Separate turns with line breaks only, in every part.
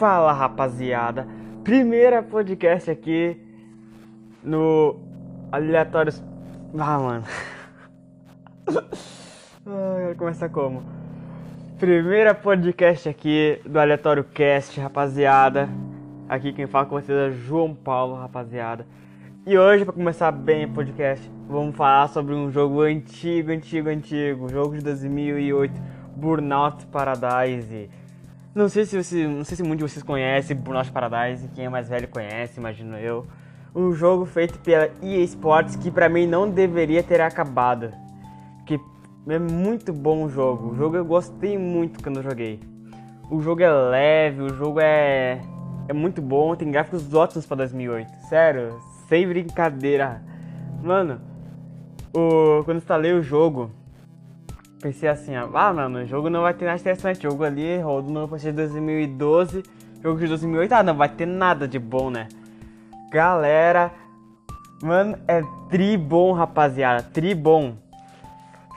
Fala rapaziada, primeira podcast aqui no Aleatórios. Ah, mano. Ai, começar como? Primeira podcast aqui do Aleatório Cast, rapaziada. Aqui quem fala com vocês é João Paulo, rapaziada. E hoje, para começar bem o podcast, vamos falar sobre um jogo antigo, antigo, antigo. Jogo de 2008, Burnout Paradise. Não sei se você, não sei se muitos de vocês conhecem Burnout Paradise, quem é mais velho conhece, imagino eu. Um jogo feito pela EA Sports que para mim não deveria ter acabado. Que é muito bom o jogo. O jogo eu gostei muito quando eu joguei. O jogo é leve, o jogo é é muito bom, tem gráficos ótimos para 2008. Sério, sem brincadeira. Mano, o, quando instalei o jogo, pensei assim, ah, mano, o jogo não vai ter nada interessante. O jogo ali rodou no de 2012, jogo de 2008, ah, não vai ter nada de bom, né? Galera, mano, é tri bom, rapaziada, tri bom.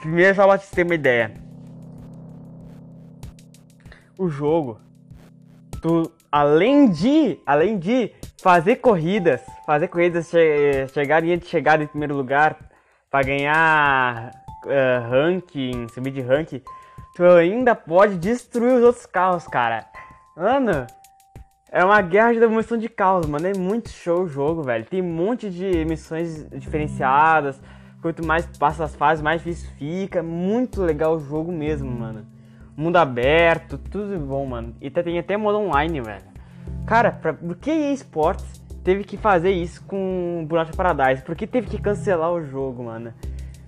Primeiro, só pra você ter uma ideia. O jogo, tu, além de, além de fazer corridas, fazer corridas, che chegar em chegar em primeiro lugar para ganhar uh, ranking, subir de ranking, tu ainda pode destruir os outros carros, cara. Mano, é uma guerra de demolição de carros, mano. É muito show o jogo, velho. Tem um monte de missões diferenciadas. Quanto mais passa as fases, mais difícil fica. Muito legal o jogo mesmo, mano. Mundo aberto, tudo bom, mano. E tem até modo online, velho. Cara, pra, por que EA Sports teve que fazer isso com Burnout Paradise? Por que teve que cancelar o jogo, mano?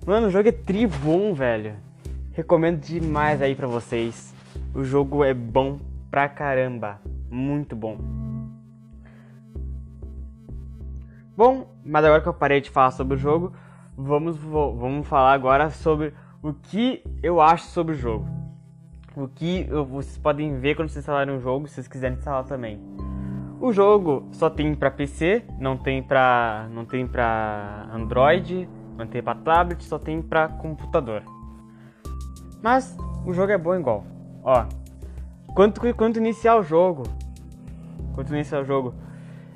Mano, o jogo é tri bom, velho. Recomendo demais aí pra vocês. O jogo é bom pra caramba. Muito bom. Bom, mas agora que eu parei de falar sobre o jogo, vamos, vamos falar agora sobre o que eu acho sobre o jogo. O que vocês podem ver quando vocês instalarem um jogo, se vocês quiserem instalar também. O jogo só tem para PC, não tem para não tem para Android, não tem para tablet, só tem para computador. Mas o jogo é bom igual. Ó, quando quando iniciar o jogo, quando iniciar o jogo,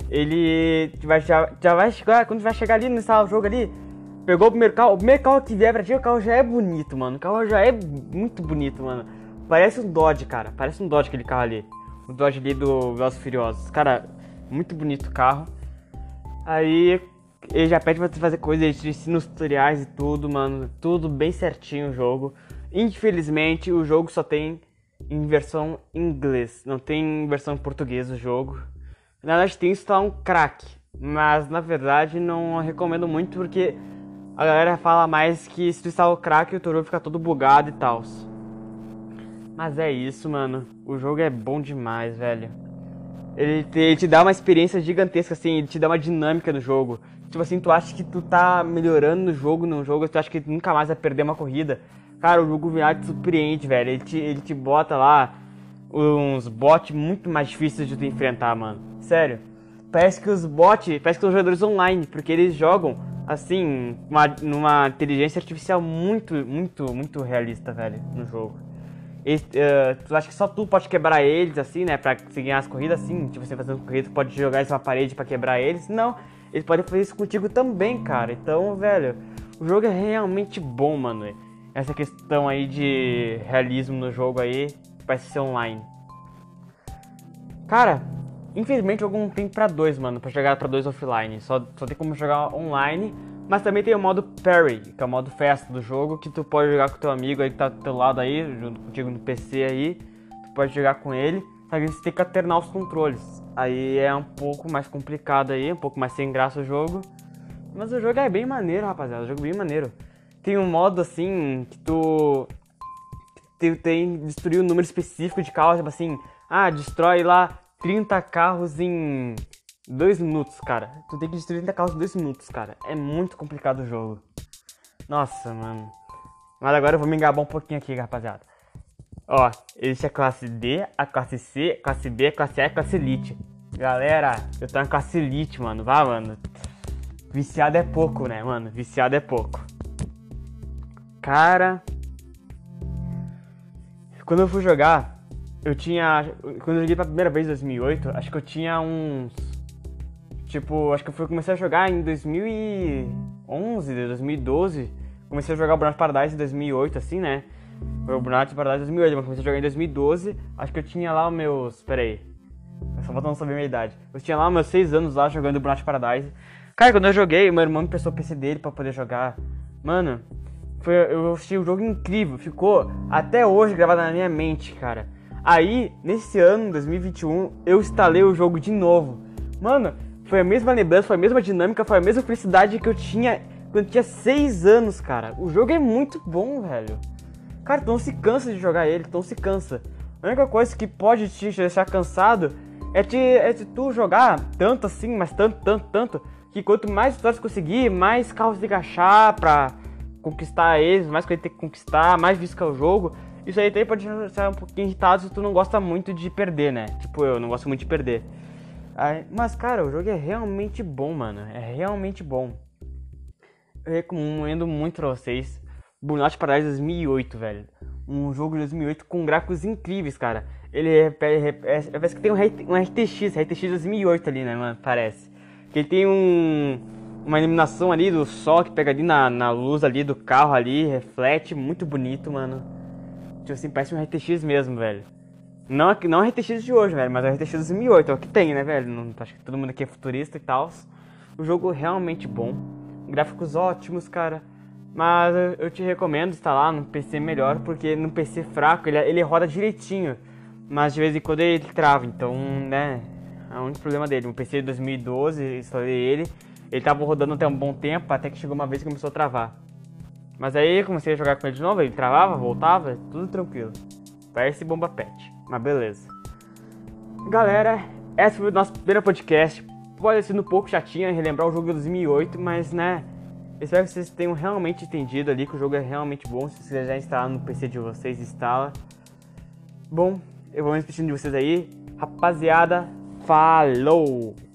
ele vai já, já vai chegar, quando vai chegar ali no o jogo ali, pegou o primeiro carro, o primeiro carro que vier pra ti, o carro já é bonito, mano. O carro já é muito bonito, mano. Parece um Dodge, cara. Parece um Dodge aquele carro ali o Dodge ali do Velozes Furiosos. Cara, muito bonito o carro. Aí ele já pede pra você fazer coisas, ele te ensina os tutoriais e tudo, mano. Tudo bem certinho o jogo. Infelizmente, o jogo só tem em versão inglês, não tem versão em português o jogo. Na verdade, tem isso tá um crack, mas na verdade não recomendo muito porque a galera fala mais que se tu instalar o crack o jogo fica todo bugado e tal. Mas é isso, mano. O jogo é bom demais, velho. Ele te, ele te, dá uma experiência gigantesca, assim, ele te dá uma dinâmica no jogo. Tipo assim, tu acha que tu tá melhorando no jogo, no jogo, tu acha que nunca mais vai perder uma corrida. Cara, o jogo VR te surpreende, velho. Ele te, ele te bota lá uns bots muito mais difíceis de tu enfrentar, mano. Sério. Parece que os bots, parece que os jogadores online, porque eles jogam assim, uma, numa inteligência artificial muito, muito, muito realista, velho, no jogo. Uh, tu acha que só tu pode quebrar eles, assim, né? Pra conseguir ganhar as corridas, assim. Tipo, você fazendo corrida, tu pode jogar isso na parede pra quebrar eles. Não, eles podem fazer isso contigo também, cara. Então, velho, o jogo é realmente bom, mano. Essa questão aí de realismo no jogo aí, vai ser online. Cara, infelizmente o jogo não tem pra dois, mano, pra jogar pra dois offline. Só, só tem como jogar online mas também tem o modo Parry, que é o modo festa do jogo, que tu pode jogar com teu amigo aí que tá do teu lado aí, junto contigo no PC aí. Tu pode jogar com ele, só que você tem que alternar os controles. Aí é um pouco mais complicado aí, um pouco mais sem graça o jogo. Mas o jogo é bem maneiro, rapaziada. O jogo é bem maneiro. Tem um modo assim que tu tem, tem destruir um número específico de carros, tipo assim, ah, destrói lá 30 carros em Dois minutos, cara. Tu tem que destruir 30 carros em dois minutos, cara. É muito complicado o jogo. Nossa, mano. Mas agora eu vou me engabar um pouquinho aqui, rapaziada. Ó, existe a classe D, a classe C, a classe B, a classe A e a classe Elite. Galera, eu tô na classe Elite, mano. Vá, mano. Viciado é pouco, né, mano? Viciado é pouco. Cara. Quando eu fui jogar, eu tinha. Quando eu joguei pela primeira vez em 2008, acho que eu tinha uns. Tipo, acho que eu fui, comecei a jogar em 2011, 2012. Comecei a jogar o Burnout Paradise em 2008, assim, né? Foi o Burnout Paradise em 2008, mas comecei a jogar em 2012. Acho que eu tinha lá os meus. Pera aí. Só faltando saber a minha idade. Eu tinha lá meus 6 anos lá jogando Burnout Paradise. Cara, quando eu joguei, meu irmão me prestou o PC dele pra poder jogar. Mano, foi, eu achei o jogo incrível. Ficou até hoje gravado na minha mente, cara. Aí, nesse ano, 2021, eu instalei o jogo de novo. Mano, foi a mesma lembrança, foi a mesma dinâmica, foi a mesma felicidade que eu tinha quando eu tinha 6 anos, cara. O jogo é muito bom, velho. Cara, tu não se cansa de jogar ele, tu não se cansa. A única coisa que pode te deixar cansado é te, é te tu jogar tanto assim, mas tanto, tanto, tanto, que quanto mais vitórias conseguir, mais carros tem que pra conquistar eles, mais coisa tem que conquistar, mais visca o jogo. Isso aí também pode ser um pouquinho irritado se tu não gosta muito de perder, né? Tipo eu, não gosto muito de perder. Mas, cara, o jogo é realmente bom, mano. É realmente bom. Eu recomendo muito pra vocês. Burnout Paradise 2008, velho. Um jogo de 2008 com gráficos incríveis, cara. Ele é, é, é, parece que tem um, um RTX, RTX 2008 ali, né, mano? Parece. Que ele tem um, uma iluminação ali do sol que pega ali na, na luz ali do carro ali, reflete, muito bonito, mano. Tipo assim, parece um RTX mesmo, velho. Não, não é RTX de hoje, velho, mas é o RTX 2008, é o que tem, né, velho? Não, acho que todo mundo aqui é futurista e tal. O jogo realmente bom. Gráficos ótimos, cara. Mas eu te recomendo instalar num PC melhor, porque no PC fraco ele, ele roda direitinho. Mas de vez em quando ele trava, então, né, é único problema dele. Um PC de 2012, instalei ele, ele tava rodando até um bom tempo, até que chegou uma vez que começou a travar. Mas aí comecei a jogar com ele de novo, ele travava, voltava, tudo tranquilo. Parece bomba pet, mas beleza. Galera, esse foi o nosso primeiro podcast. Pode ser um pouco chatinho relembrar o jogo de 2008, mas né, espero que vocês tenham realmente entendido ali que o jogo é realmente bom. Se você já instalar no PC de vocês, instala. Bom, eu vou me despedindo de vocês aí. Rapaziada, falou!